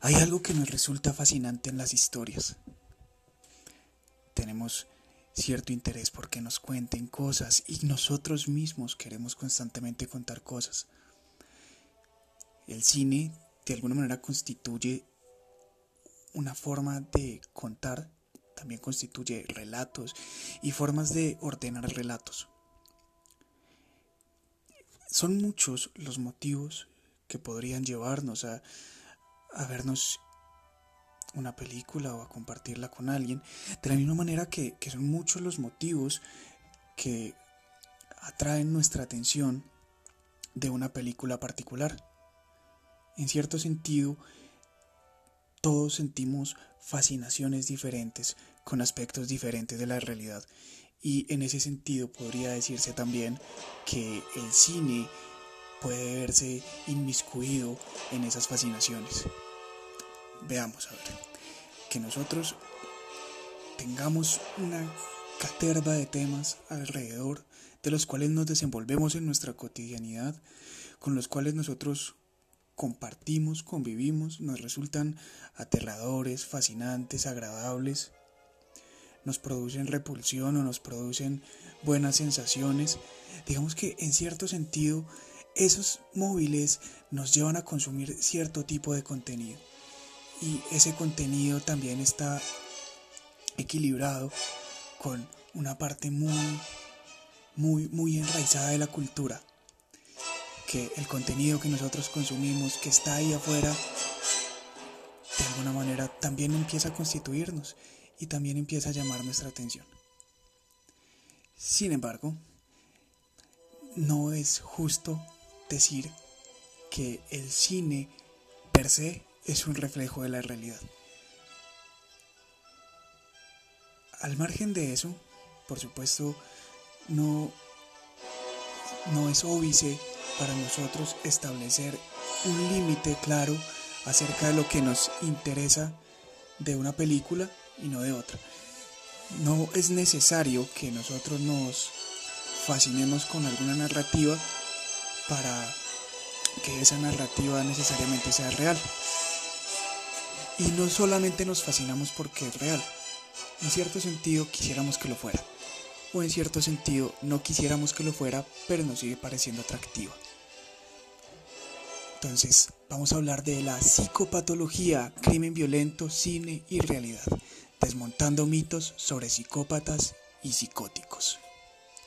Hay algo que nos resulta fascinante en las historias. Tenemos cierto interés porque nos cuenten cosas y nosotros mismos queremos constantemente contar cosas. El cine de alguna manera constituye una forma de contar, también constituye relatos y formas de ordenar relatos. Son muchos los motivos que podrían llevarnos a, a vernos una película o a compartirla con alguien, de la misma manera que, que son muchos los motivos que atraen nuestra atención de una película particular. En cierto sentido, todos sentimos fascinaciones diferentes con aspectos diferentes de la realidad y en ese sentido podría decirse también que el cine puede verse inmiscuido en esas fascinaciones. Veamos a ver, que nosotros tengamos una caterva de temas alrededor de los cuales nos desenvolvemos en nuestra cotidianidad, con los cuales nosotros compartimos, convivimos, nos resultan aterradores, fascinantes, agradables, nos producen repulsión o nos producen buenas sensaciones. Digamos que en cierto sentido esos móviles nos llevan a consumir cierto tipo de contenido y ese contenido también está equilibrado con una parte muy muy muy enraizada de la cultura que el contenido que nosotros consumimos que está ahí afuera de alguna manera también empieza a constituirnos y también empieza a llamar nuestra atención. Sin embargo no es justo decir que el cine per se es un reflejo de la realidad. Al margen de eso, por supuesto, no, no es óbice para nosotros establecer un límite claro acerca de lo que nos interesa de una película y no de otra. No es necesario que nosotros nos fascinemos con alguna narrativa para que esa narrativa necesariamente sea real. Y no solamente nos fascinamos porque es real, en cierto sentido quisiéramos que lo fuera, o en cierto sentido no quisiéramos que lo fuera, pero nos sigue pareciendo atractiva. Entonces, vamos a hablar de la psicopatología, crimen violento, cine y realidad, desmontando mitos sobre psicópatas y psicóticos.